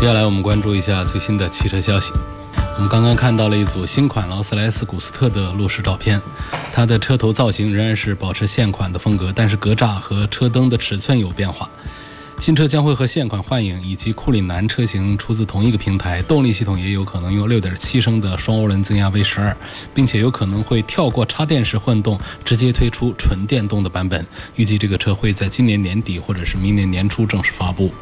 接下来我们关注一下最新的汽车消息。我们刚刚看到了一组新款劳斯莱斯古斯特的路试照片，它的车头造型仍然是保持现款的风格，但是格栅和车灯的尺寸有变化。新车将会和现款幻影以及库里南车型出自同一个平台，动力系统也有可能用6.7升的双涡轮增压 V12，并且有可能会跳过插电式混动，直接推出纯电动的版本。预计这个车会在今年年底或者是明年年初正式发布。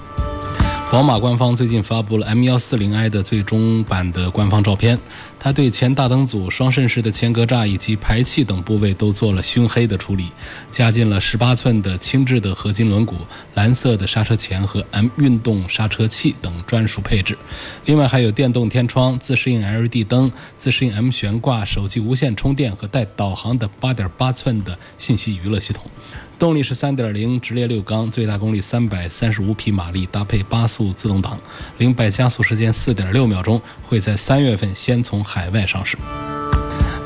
宝马官方最近发布了 M140i 的最终版的官方照片，它对前大灯组、双肾式的前格栅以及排气等部位都做了熏黑的处理，加进了18寸的轻质的合金轮毂、蓝色的刹车钳和 M 运动刹车器等专属配置。另外还有电动天窗、自适应 LED 灯、自适应 M 悬挂、手机无线充电和带导航的8.8寸的信息娱乐系统。动力是3.0直列六缸，最大功率335匹马力，搭配八速自动挡，零百加速时间4.6秒钟，会在三月份先从海外上市。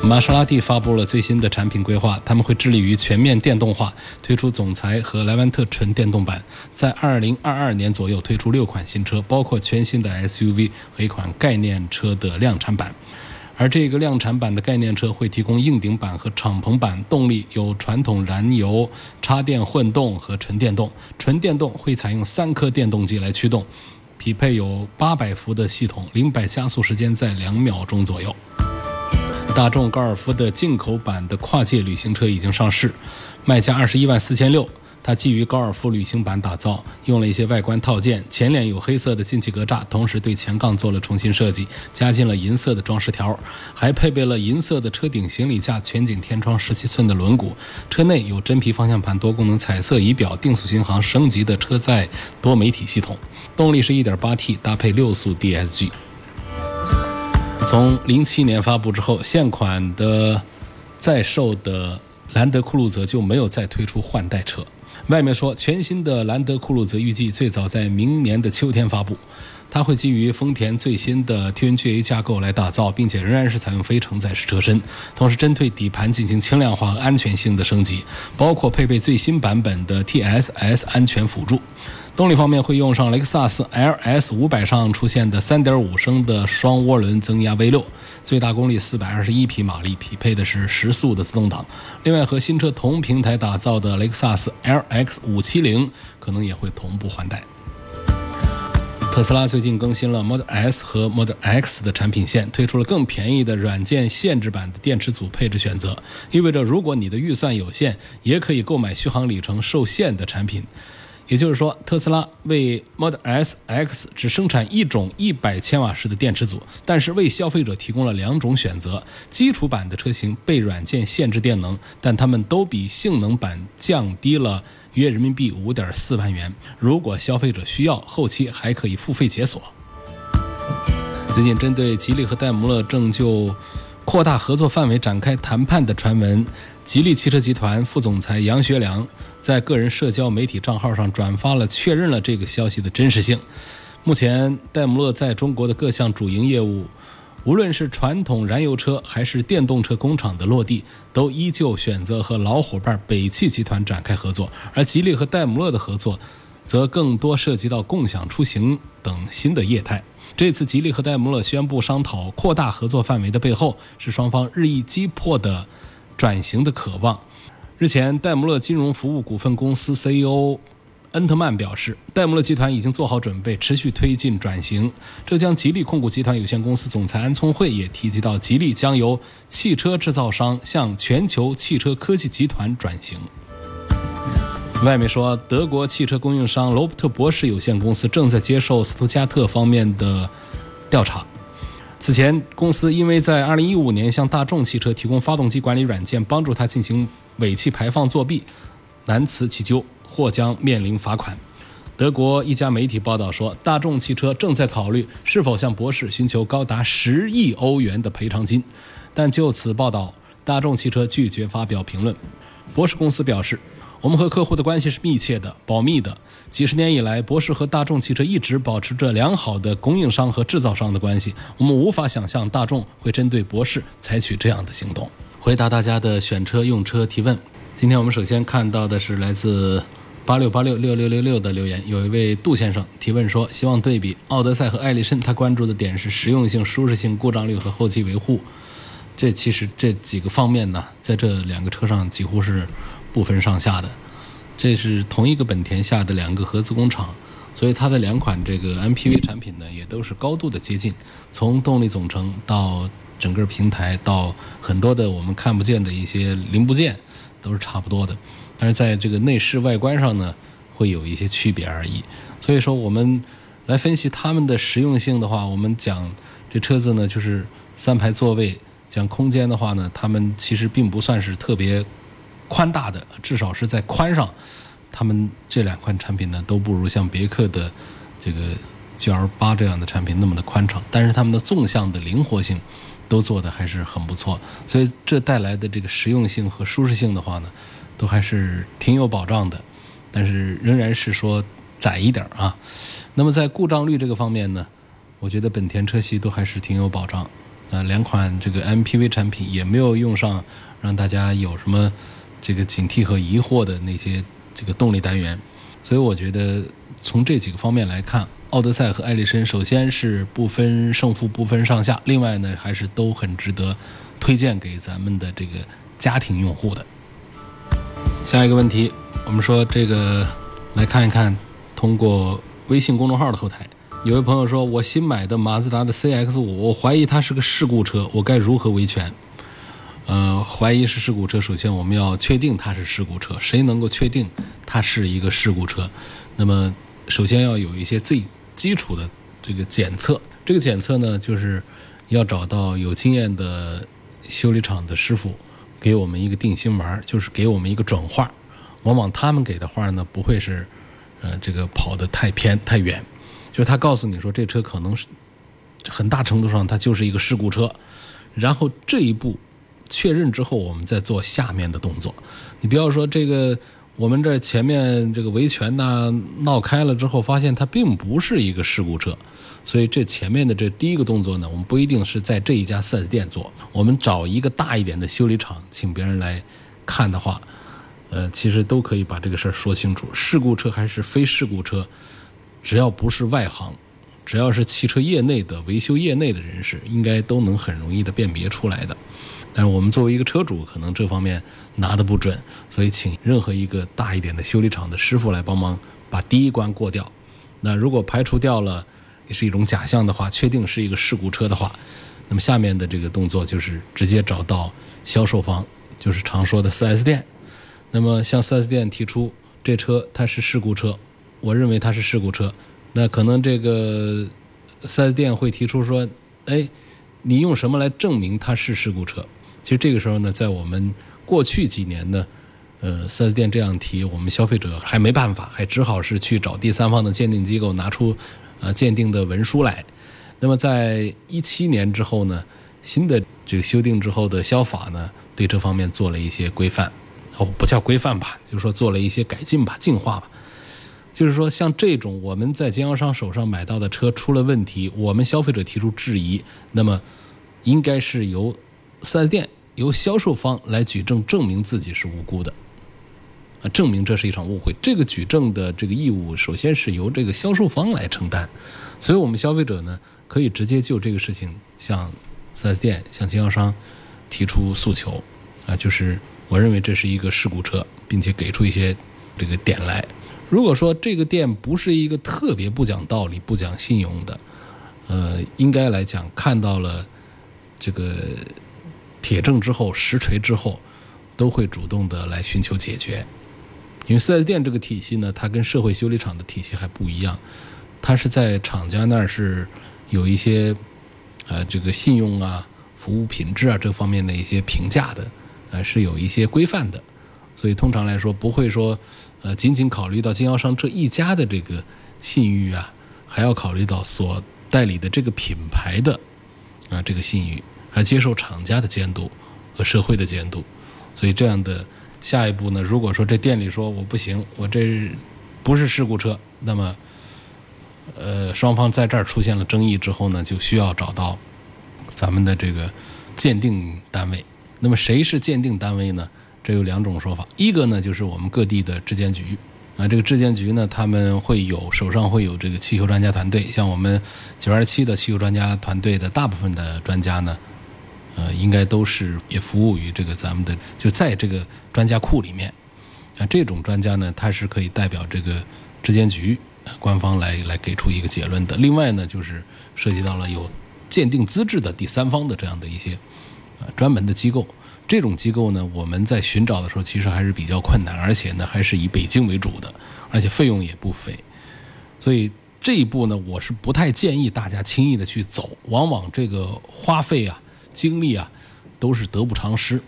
玛莎拉蒂发布了最新的产品规划，他们会致力于全面电动化，推出总裁和莱万特纯电动版，在2022年左右推出六款新车，包括全新的 SUV 和一款概念车的量产版。而这个量产版的概念车会提供硬顶版和敞篷版，动力有传统燃油、插电混动和纯电动。纯电动会采用三颗电动机来驱动，匹配有八百伏的系统，零百加速时间在两秒钟左右。大众高尔夫的进口版的跨界旅行车已经上市，卖价二十一万四千六。它基于高尔夫旅行版打造，用了一些外观套件，前脸有黑色的进气格栅，同时对前杠做了重新设计，加进了银色的装饰条，还配备了银色的车顶行李架、全景天窗、十七寸的轮毂。车内有真皮方向盘、多功能彩色仪表、定速巡航、升级的车载多媒体系统。动力是 1.8T，搭配六速 DSG。从零七年发布之后，现款的在售的兰德酷路泽就没有再推出换代车。外面说，全新的兰德酷路泽预计最早在明年的秋天发布，它会基于丰田最新的 TNGA 架构来打造，并且仍然是采用非承载式车身，同时针对底盘进行轻量化和安全性的升级，包括配备最新版本的 TSS 安全辅助。动力方面会用上雷克萨斯 LS 500上出现的3.5升的双涡轮增压 V6，最大功率421匹马力，匹配的是十速的自动挡。另外和新车同平台打造的雷克萨斯 LX 570可能也会同步换代。特斯拉最近更新了 Model S 和 Model X 的产品线，推出了更便宜的软件限制版的电池组配置选择，意味着如果你的预算有限，也可以购买续航里程受限的产品。也就是说，特斯拉为 Model S、X 只生产一种100千瓦时的电池组，但是为消费者提供了两种选择。基础版的车型被软件限制电能，但它们都比性能版降低了约人民币5.4万元。如果消费者需要，后期还可以付费解锁。最近，针对吉利和戴姆勒正就扩大合作范围展开谈判的传闻，吉利汽车集团副总裁杨学良。在个人社交媒体账号上转发了，确认了这个消息的真实性。目前，戴姆勒在中国的各项主营业务，无论是传统燃油车还是电动车工厂的落地，都依旧选择和老伙伴北汽集团展开合作。而吉利和戴姆勒的合作，则更多涉及到共享出行等新的业态。这次吉利和戴姆勒宣布商讨扩大合作范围的背后，是双方日益急迫的转型的渴望。日前，戴姆勒金融服务股份公司 CEO 恩特曼表示，戴姆勒集团已经做好准备，持续推进转型。浙江吉利控股集团有限公司总裁安聪慧也提及到，吉利将由汽车制造商向全球汽车科技集团转型。外媒说，德国汽车供应商罗伯特博士有限公司正在接受斯图加特方面的调查。此前，公司因为在2015年向大众汽车提供发动机管理软件，帮助他进行尾气排放作弊，难辞其咎，或将面临罚款。德国一家媒体报道说，大众汽车正在考虑是否向博士寻求高达十亿欧元的赔偿金，但就此报道，大众汽车拒绝发表评论。博士公司表示。我们和客户的关系是密切的、保密的。几十年以来，博士和大众汽车一直保持着良好的供应商和制造商的关系。我们无法想象大众会针对博士采取这样的行动。回答大家的选车用车提问。今天我们首先看到的是来自八六八六六六六六的留言，有一位杜先生提问说，希望对比奥德赛和艾力绅，他关注的点是实用性、舒适性、故障率和后期维护。这其实这几个方面呢，在这两个车上几乎是。不分上下的，这是同一个本田下的两个合资工厂，所以它的两款这个 MPV 产品呢，也都是高度的接近。从动力总成到整个平台，到很多的我们看不见的一些零部件，都是差不多的。但是在这个内饰外观上呢，会有一些区别而已。所以说，我们来分析它们的实用性的话，我们讲这车子呢，就是三排座位。讲空间的话呢，它们其实并不算是特别。宽大的，至少是在宽上，它们这两款产品呢都不如像别克的这个 GL 八这样的产品那么的宽敞，但是它们的纵向的灵活性都做的还是很不错，所以这带来的这个实用性和舒适性的话呢，都还是挺有保障的，但是仍然是说窄一点啊。那么在故障率这个方面呢，我觉得本田车系都还是挺有保障啊，两款这个 MPV 产品也没有用上让大家有什么。这个警惕和疑惑的那些这个动力单元，所以我觉得从这几个方面来看，奥德赛和艾力绅首先是不分胜负、不分上下，另外呢还是都很值得推荐给咱们的这个家庭用户的。下一个问题，我们说这个来看一看，通过微信公众号的后台，有位朋友说，我新买的马自达的 CX 五，我怀疑它是个事故车，我该如何维权？呃，怀疑是事故车，首先我们要确定它是事故车。谁能够确定它是一个事故车？那么，首先要有一些最基础的这个检测。这个检测呢，就是要找到有经验的修理厂的师傅，给我们一个定心丸，就是给我们一个准话。往往他们给的话呢，不会是呃这个跑得太偏太远，就是他告诉你说这车可能是很大程度上它就是一个事故车，然后这一步。确认之后，我们再做下面的动作。你不要说这个，我们这前面这个维权呢闹开了之后，发现它并不是一个事故车，所以这前面的这第一个动作呢，我们不一定是在这一家 4S 店做，我们找一个大一点的修理厂，请别人来看的话，呃，其实都可以把这个事儿说清楚。事故车还是非事故车，只要不是外行，只要是汽车业内的维修业内的人士，应该都能很容易的辨别出来的。但是我们作为一个车主，可能这方面拿的不准，所以请任何一个大一点的修理厂的师傅来帮忙把第一关过掉。那如果排除掉了是一种假象的话，确定是一个事故车的话，那么下面的这个动作就是直接找到销售方，就是常说的 4S 店。那么向 4S 店提出这车它是事故车，我认为它是事故车。那可能这个 4S 店会提出说，哎，你用什么来证明它是事故车？其实这个时候呢，在我们过去几年呢，呃四 S 店这样提，我们消费者还没办法，还只好是去找第三方的鉴定机构拿出呃鉴定的文书来。那么在一七年之后呢，新的这个修订之后的消法呢，对这方面做了一些规范，哦，不叫规范吧，就是说做了一些改进吧，进化吧。就是说像这种我们在经销商手上买到的车出了问题，我们消费者提出质疑，那么应该是由。4S 店由销售方来举证，证明自己是无辜的，啊，证明这是一场误会。这个举证的这个义务，首先是由这个销售方来承担。所以，我们消费者呢，可以直接就这个事情向 4S 店、向经销商提出诉求，啊，就是我认为这是一个事故车，并且给出一些这个点来。如果说这个店不是一个特别不讲道理、不讲信用的，呃，应该来讲看到了这个。铁证之后，实锤之后，都会主动的来寻求解决。因为 4S 店这个体系呢，它跟社会修理厂的体系还不一样，它是在厂家那儿是有一些，呃，这个信用啊、服务品质啊这方面的一些评价的，呃，是有一些规范的。所以通常来说，不会说，呃，仅仅考虑到经销商这一家的这个信誉啊，还要考虑到所代理的这个品牌的啊这个信誉，还接受厂家的监督和社会的监督。所以这样的下一步呢，如果说这店里说我不行，我这不是事故车，那么呃双方在这儿出现了争议之后呢，就需要找到咱们的这个鉴定单位。那么谁是鉴定单位呢？这有两种说法，一个呢就是我们各地的质监局，啊，这个质监局呢，他们会有手上会有这个汽修专家团队，像我们九二七的汽修专家团队的大部分的专家呢，呃，应该都是也服务于这个咱们的，就在这个专家库里面，啊，这种专家呢，他是可以代表这个质监局官方来来给出一个结论的。另外呢，就是涉及到了有鉴定资质的第三方的这样的一些啊专门的机构。这种机构呢，我们在寻找的时候其实还是比较困难，而且呢还是以北京为主的，而且费用也不菲，所以这一步呢，我是不太建议大家轻易的去走，往往这个花费啊、精力啊都是得不偿失。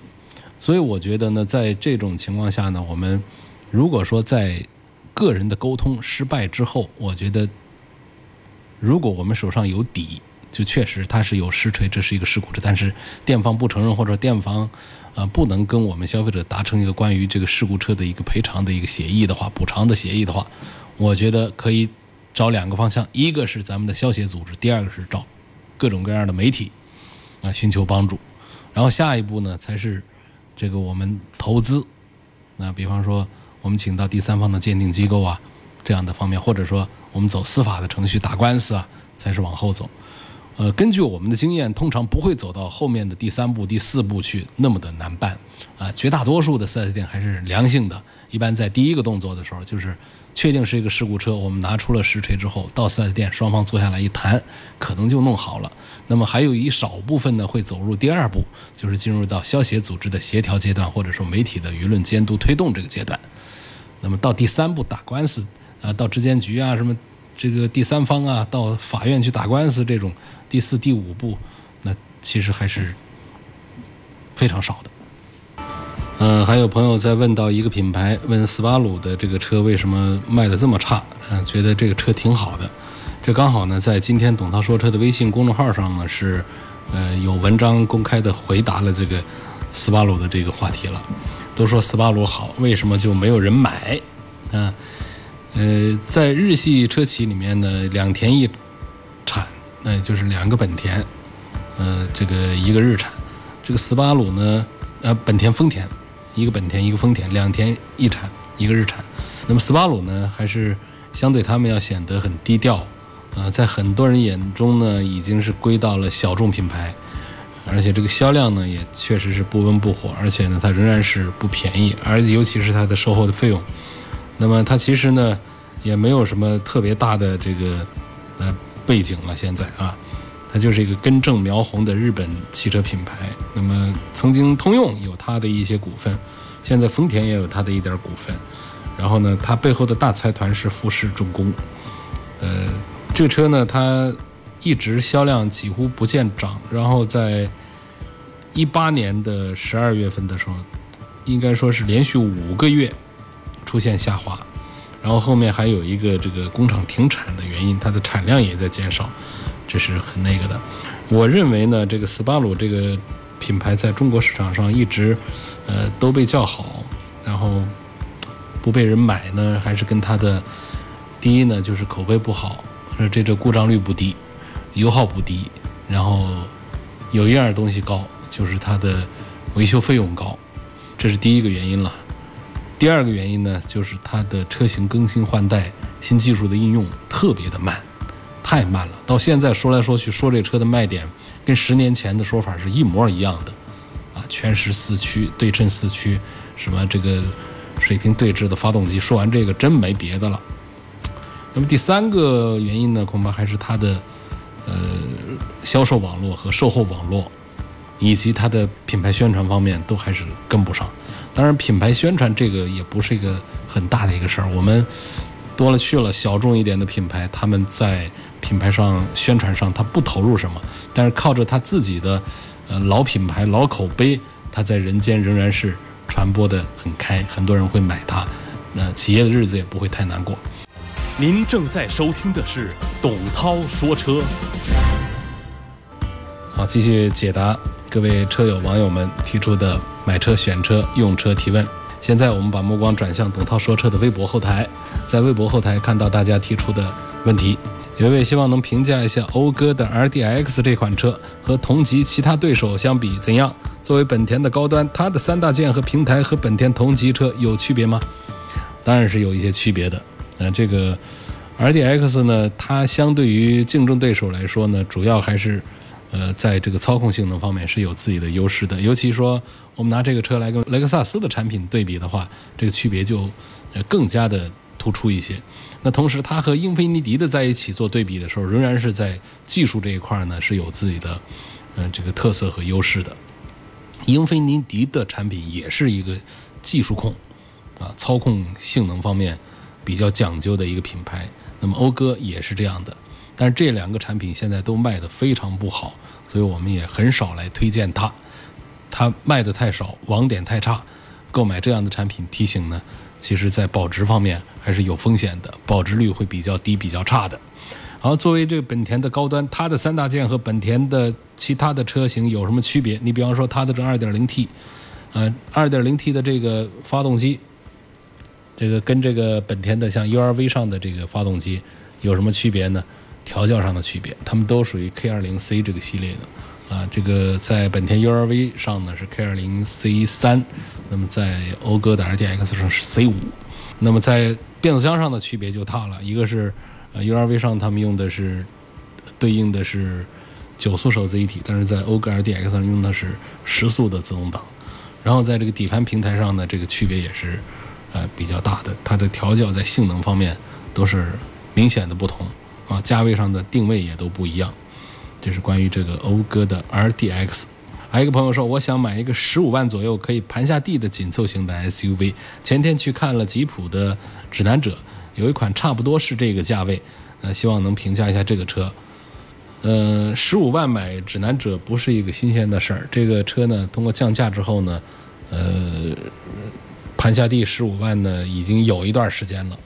所以我觉得呢，在这种情况下呢，我们如果说在个人的沟通失败之后，我觉得如果我们手上有底。就确实它是有实锤，这是一个事故车，但是店方不承认，或者店方啊不能跟我们消费者达成一个关于这个事故车的一个赔偿的一个协议的话，补偿的协议的话，我觉得可以找两个方向，一个是咱们的消协组织，第二个是找各种各样的媒体啊寻求帮助，然后下一步呢才是这个我们投资，那比方说我们请到第三方的鉴定机构啊这样的方面，或者说我们走司法的程序打官司啊，才是往后走。呃，根据我们的经验，通常不会走到后面的第三步、第四步去那么的难办，啊，绝大多数的 4S 店还是良性的。一般在第一个动作的时候，就是确定是一个事故车，我们拿出了实锤之后，到 4S 店双方坐下来一谈，可能就弄好了。那么还有一少部分呢，会走入第二步，就是进入到消协组织的协调阶段，或者说媒体的舆论监督推动这个阶段。那么到第三步打官司，啊，到质监局啊什么。这个第三方啊，到法院去打官司，这种第四、第五步，那其实还是非常少的。嗯，还有朋友在问到一个品牌，问斯巴鲁的这个车为什么卖的这么差？嗯，觉得这个车挺好的。这刚好呢，在今天董涛说车的微信公众号上呢，是呃有文章公开的回答了这个斯巴鲁的这个话题了。都说斯巴鲁好，为什么就没有人买？啊？呃，在日系车企里面呢，两田一产，那就是两个本田，呃，这个一个日产，这个斯巴鲁呢，呃，本田丰田，一个本田一个丰田，两田一产一个日产，那么斯巴鲁呢，还是相对他们要显得很低调，啊，在很多人眼中呢，已经是归到了小众品牌，而且这个销量呢，也确实是不温不火，而且呢，它仍然是不便宜，而尤其是它的售后的费用。那么它其实呢，也没有什么特别大的这个呃背景了。现在啊，它就是一个根正苗红的日本汽车品牌。那么曾经通用有它的一些股份，现在丰田也有它的一点股份。然后呢，它背后的大财团是富士重工。呃，这个车呢，它一直销量几乎不见涨。然后在一八年的十二月份的时候，应该说是连续五个月。出现下滑，然后后面还有一个这个工厂停产的原因，它的产量也在减少，这是很那个的。我认为呢，这个斯巴鲁这个品牌在中国市场上一直，呃，都被叫好，然后不被人买呢，还是跟它的第一呢，就是口碑不好，这这故障率不低，油耗不低，然后有一样东西高，就是它的维修费用高，这是第一个原因了。第二个原因呢，就是它的车型更新换代、新技术的应用特别的慢，太慢了。到现在说来说去说这车的卖点，跟十年前的说法是一模一样的，啊，全时四驱、对称四驱，什么这个水平对置的发动机。说完这个，真没别的了。那么第三个原因呢，恐怕还是它的呃销售网络和售后网络，以及它的品牌宣传方面都还是跟不上。当然，品牌宣传这个也不是一个很大的一个事儿。我们多了去了，小众一点的品牌，他们在品牌上宣传上，他不投入什么，但是靠着他自己的呃老品牌、老口碑，他在人间仍然是传播的很开，很多人会买它，那企业的日子也不会太难过。您正在收听的是董涛说车。好，继续解答各位车友网友们提出的买车、选车、用车提问。现在我们把目光转向董涛说车的微博后台，在微博后台看到大家提出的问题，有一位希望能评价一下讴歌的 RDX 这款车和同级其他对手相比怎样？作为本田的高端，它的三大件和平台和本田同级车有区别吗？当然是有一些区别的。呃，这个 RDX 呢，它相对于竞争对手来说呢，主要还是。呃，在这个操控性能方面是有自己的优势的，尤其说我们拿这个车来跟雷克萨斯的产品对比的话，这个区别就更加的突出一些。那同时，它和英菲尼迪的在一起做对比的时候，仍然是在技术这一块呢是有自己的呃这个特色和优势的。英菲尼迪的产品也是一个技术控啊，操控性能方面比较讲究的一个品牌。那么讴歌也是这样的。但是这两个产品现在都卖得非常不好，所以我们也很少来推荐它。它卖的太少，网点太差，购买这样的产品提醒呢，其实在保值方面还是有风险的，保值率会比较低、比较差的。好，作为这个本田的高端，它的三大件和本田的其他的车型有什么区别？你比方说它的这 2.0T，呃，2.0T 的这个发动机，这个跟这个本田的像 URV 上的这个发动机有什么区别呢？调教上的区别，它们都属于 K20C 这个系列的，啊，这个在本田 URV 上呢是 K20C 三，那么在讴歌的 RDX 上是 C 五，那么在变速箱上的区别就大了，一个是呃 URV 上他们用的是对应的是九速手自一体，但是在讴歌 RDX 上用的是十速的自动挡，然后在这个底盘平台上呢，这个区别也是呃比较大的，它的调教在性能方面都是明显的不同。啊，价位上的定位也都不一样，这是关于这个讴歌的 RDX。还有一个朋友说，我想买一个十五万左右可以盘下地的紧凑型的 SUV。前天去看了吉普的指南者，有一款差不多是这个价位，呃，希望能评价一下这个车。嗯，十五万买指南者不是一个新鲜的事儿。这个车呢，通过降价之后呢，呃，盘下地十五万呢，已经有一段时间了。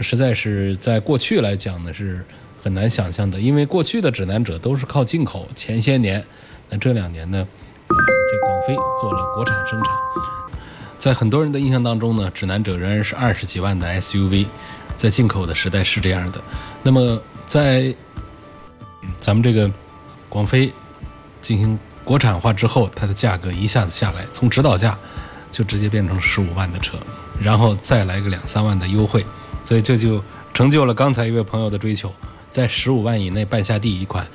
实在是在过去来讲呢，是很难想象的，因为过去的指南者都是靠进口。前些年，那这两年呢，呃这广飞做了国产生产。在很多人的印象当中呢，指南者仍然是二十几万的 SUV，在进口的时代是这样的。那么在咱们这个广飞进行国产化之后，它的价格一下子下来，从指导价就直接变成十五万的车，然后再来个两三万的优惠。所以这就成就了刚才一位朋友的追求，在十五万以内办下第一款，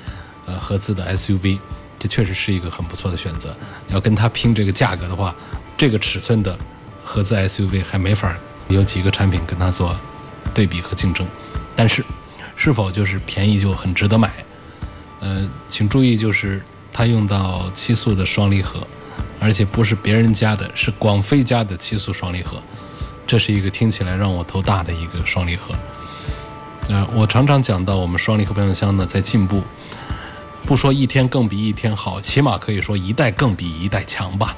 呃，合资的 SUV，这确实是一个很不错的选择。要跟它拼这个价格的话，这个尺寸的合资 SUV 还没法有几个产品跟它做对比和竞争。但是，是否就是便宜就很值得买？呃，请注意，就是它用到七速的双离合，而且不是别人家的，是广飞家的七速双离合。这是一个听起来让我头大的一个双离合，呃，我常常讲到我们双离合变速箱呢在进步，不说一天更比一天好，起码可以说一代更比一代强吧。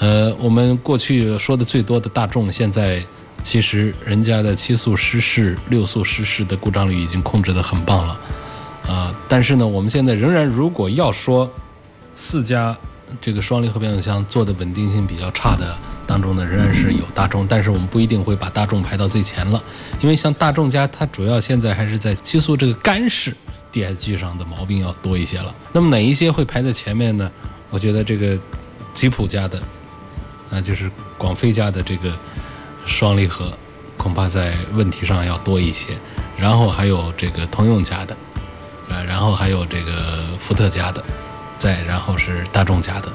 呃，我们过去说的最多的大众，现在其实人家的七速湿式、六速湿式的故障率已经控制得很棒了，啊，但是呢，我们现在仍然如果要说四家这个双离合变速箱做的稳定性比较差的。当中呢，仍然是有大众，但是我们不一定会把大众排到最前了，因为像大众家，它主要现在还是在七速这个干式 DSG 上的毛病要多一些了。那么哪一些会排在前面呢？我觉得这个吉普家的，那就是广飞家的这个双离合，恐怕在问题上要多一些。然后还有这个通用家的，呃，然后还有这个福特家的，再然后是大众家的，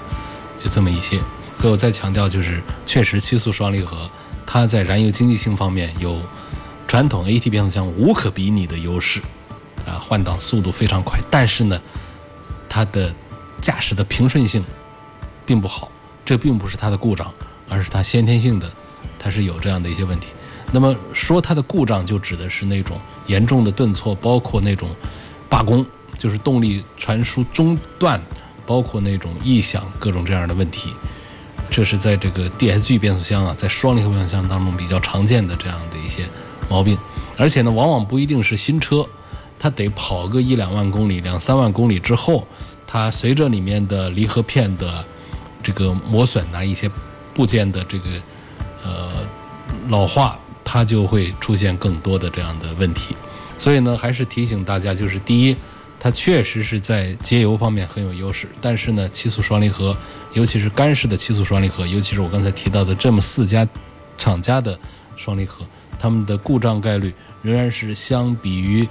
就这么一些。所以我再强调，就是确实七速双离合，它在燃油经济性方面有传统 AT 变速箱无可比拟的优势，啊，换挡速度非常快。但是呢，它的驾驶的平顺性并不好，这并不是它的故障，而是它先天性的，它是有这样的一些问题。那么说它的故障，就指的是那种严重的顿挫，包括那种罢工，就是动力传输中断，包括那种异响各种这样的问题。这是在这个 DSG 变速箱啊，在双离合变速箱当中比较常见的这样的一些毛病，而且呢，往往不一定是新车，它得跑个一两万公里、两三万公里之后，它随着里面的离合片的这个磨损呐、一些部件的这个呃老化，它就会出现更多的这样的问题。所以呢，还是提醒大家，就是第一，它确实是在节油方面很有优势，但是呢，七速双离合，尤其是干式的七速双离合，尤其是我刚才提到的这么四家厂家的双离合，它们的故障概率仍然是相比于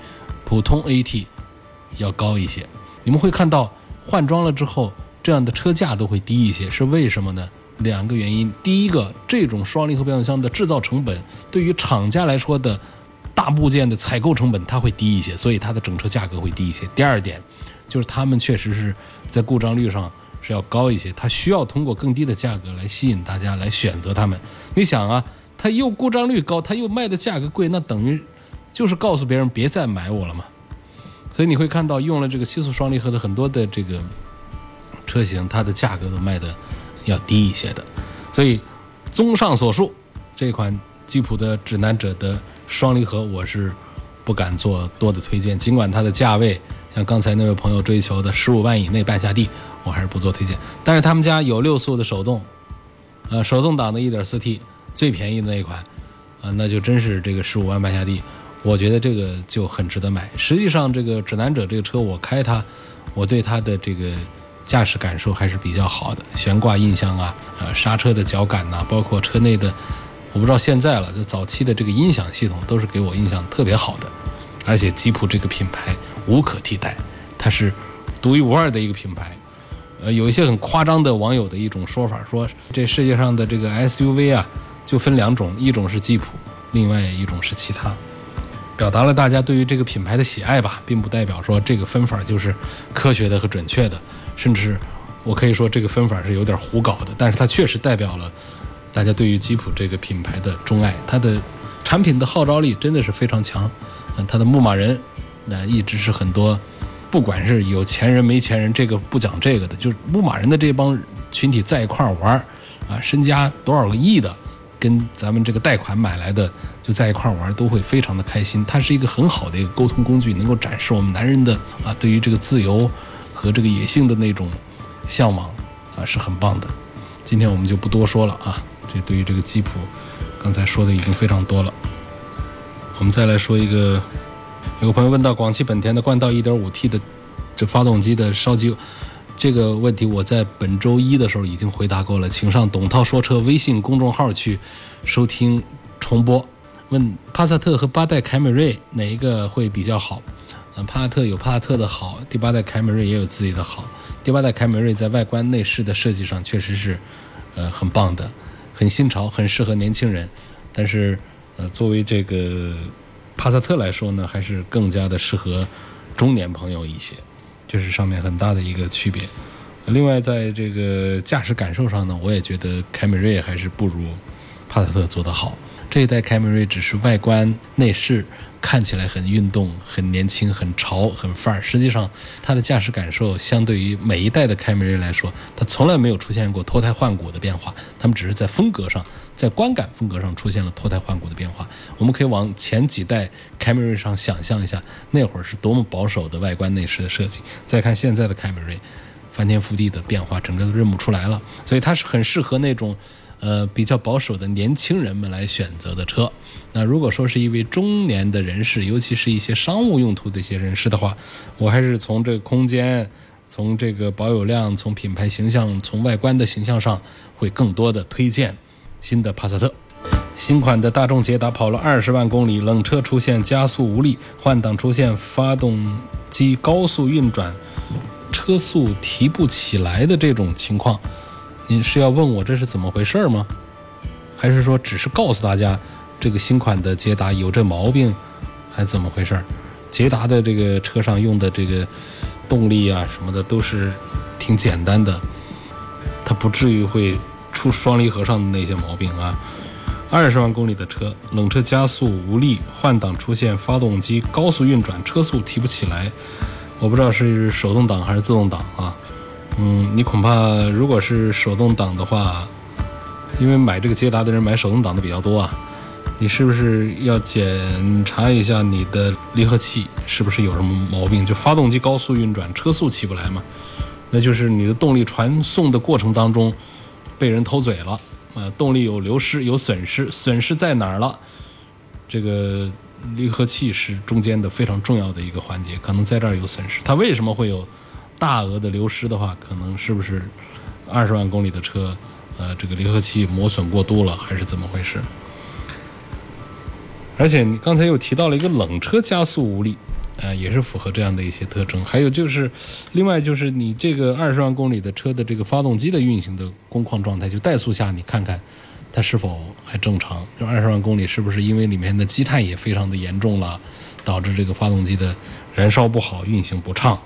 普通 AT 要高一些。你们会看到换装了之后，这样的车价都会低一些，是为什么呢？两个原因，第一个，这种双离合变速箱的制造成本对于厂家来说的。大部件的采购成本它会低一些，所以它的整车价格会低一些。第二点，就是他们确实是在故障率上是要高一些，它需要通过更低的价格来吸引大家来选择他们。你想啊，它又故障率高，它又卖的价格贵，那等于就是告诉别人别再买我了嘛。所以你会看到用了这个七速双离合的很多的这个车型，它的价格都卖的要低一些的。所以，综上所述，这款吉普的指南者的。双离合我是不敢做多的推荐，尽管它的价位像刚才那位朋友追求的十五万以内半下地，我还是不做推荐。但是他们家有六速的手动，呃，手动挡的 1.4T 最便宜的那一款，啊，那就真是这个十五万半下地，我觉得这个就很值得买。实际上，这个指南者这个车我开它，我对它的这个驾驶感受还是比较好的，悬挂印象啊，呃，刹车的脚感呐，包括车内的。我不知道现在了，就早期的这个音响系统都是给我印象特别好的，而且吉普这个品牌无可替代，它是独一无二的一个品牌。呃，有一些很夸张的网友的一种说法，说这世界上的这个 SUV 啊，就分两种，一种是吉普，另外一种是其他，表达了大家对于这个品牌的喜爱吧，并不代表说这个分法就是科学的和准确的，甚至我可以说这个分法是有点胡搞的，但是它确实代表了。大家对于吉普这个品牌的钟爱，它的产品的号召力真的是非常强。嗯，它的牧马人，那一直是很多，不管是有钱人没钱人，这个不讲这个的，就是牧马人的这帮群体在一块儿玩儿，啊，身家多少个亿的，跟咱们这个贷款买来的就在一块儿玩儿，都会非常的开心。它是一个很好的一个沟通工具，能够展示我们男人的啊对于这个自由和这个野性的那种向往啊，是很棒的。今天我们就不多说了啊。这对于这个吉普，刚才说的已经非常多了。我们再来说一个，有个朋友问到广汽本田的冠道 1.5T 的这发动机的烧机油这个问题，我在本周一的时候已经回答过了，请上董涛说车微信公众号去收听重播。问帕萨特和八代凯美瑞哪一个会比较好？嗯，帕萨特有帕萨特的好，第八代凯美瑞也有自己的好。第八代凯美瑞在外观内饰的设计上确实是呃很棒的。很新潮，很适合年轻人，但是，呃，作为这个帕萨特来说呢，还是更加的适合中年朋友一些，就是上面很大的一个区别。另外，在这个驾驶感受上呢，我也觉得凯美瑞还是不如帕萨特做得好。这一代凯美瑞只是外观内饰看起来很运动、很年轻、很潮、很范儿，实际上它的驾驶感受相对于每一代的凯美瑞来说，它从来没有出现过脱胎换骨的变化，它们只是在风格上、在观感风格上出现了脱胎换骨的变化。我们可以往前几代凯美瑞上想象一下，那会儿是多么保守的外观内饰的设计，再看现在的凯美瑞，翻天覆地的变化，整个都认不出来了，所以它是很适合那种。呃，比较保守的年轻人们来选择的车。那如果说是一位中年的人士，尤其是一些商务用途的一些人士的话，我还是从这个空间、从这个保有量、从品牌形象、从外观的形象上，会更多的推荐新的帕萨特。新款的大众捷达跑了二十万公里，冷车出现加速无力，换挡出现发动机高速运转、车速提不起来的这种情况。您是要问我这是怎么回事吗？还是说只是告诉大家这个新款的捷达有这毛病，还是怎么回事？捷达的这个车上用的这个动力啊什么的都是挺简单的，它不至于会出双离合上的那些毛病啊。二十万公里的车，冷车加速无力，换挡出现发动机高速运转，车速提不起来。我不知道是手动挡还是自动挡啊。嗯，你恐怕如果是手动挡的话，因为买这个捷达的人买手动挡的比较多啊。你是不是要检查一下你的离合器是不是有什么毛病？就发动机高速运转，车速起不来嘛？那就是你的动力传送的过程当中被人偷嘴了，啊，动力有流失有损失，损失在哪儿了？这个离合器是中间的非常重要的一个环节，可能在这儿有损失。它为什么会有大额的流失的话，可能是不是二十万公里的车，呃，这个离合器磨损过度了，还是怎么回事？而且你刚才又提到了一个冷车加速无力，呃，也是符合这样的一些特征。还有就是，另外就是你这个二十万公里的车的这个发动机的运行的工况状态，就怠速下你看看它是否还正常。就二十万公里是不是因为里面的积碳也非常的严重了，导致这个发动机的燃烧不好、运行不畅？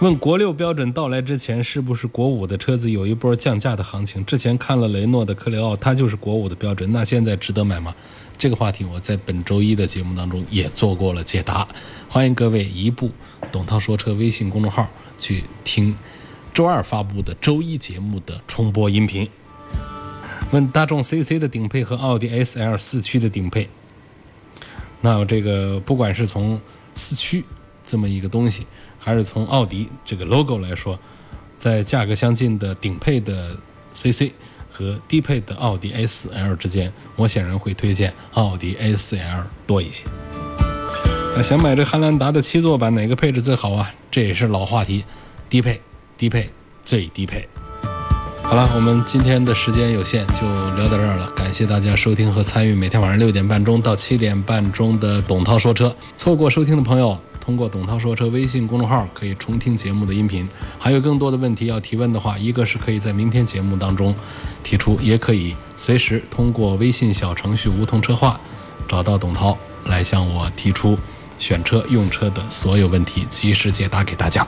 问国六标准到来之前，是不是国五的车子有一波降价的行情？之前看了雷诺的科雷傲，它就是国五的标准，那现在值得买吗？这个话题我在本周一的节目当中也做过了解答，欢迎各位移步董涛说车微信公众号去听周二发布的周一节目的重播音频。问大众 CC 的顶配和奥迪 SL 四驱的顶配，那这个不管是从四驱这么一个东西，还是从奥迪这个 logo 来说，在价格相近的顶配的 CC。和低配的奥迪 A4L 之间，我显然会推荐奥迪 A4L 多一些。那想买这汉兰达的七座版，哪个配置最好啊？这也是老话题，低配、低配、最低配。好了，我们今天的时间有限，就聊到这儿了。感谢大家收听和参与每天晚上六点半钟到七点半钟的董涛说车。错过收听的朋友。通过“董涛说车”微信公众号可以重听节目的音频，还有更多的问题要提问的话，一个是可以在明天节目当中提出，也可以随时通过微信小程序“梧桐车话”找到董涛来向我提出选车用车的所有问题，及时解答给大家。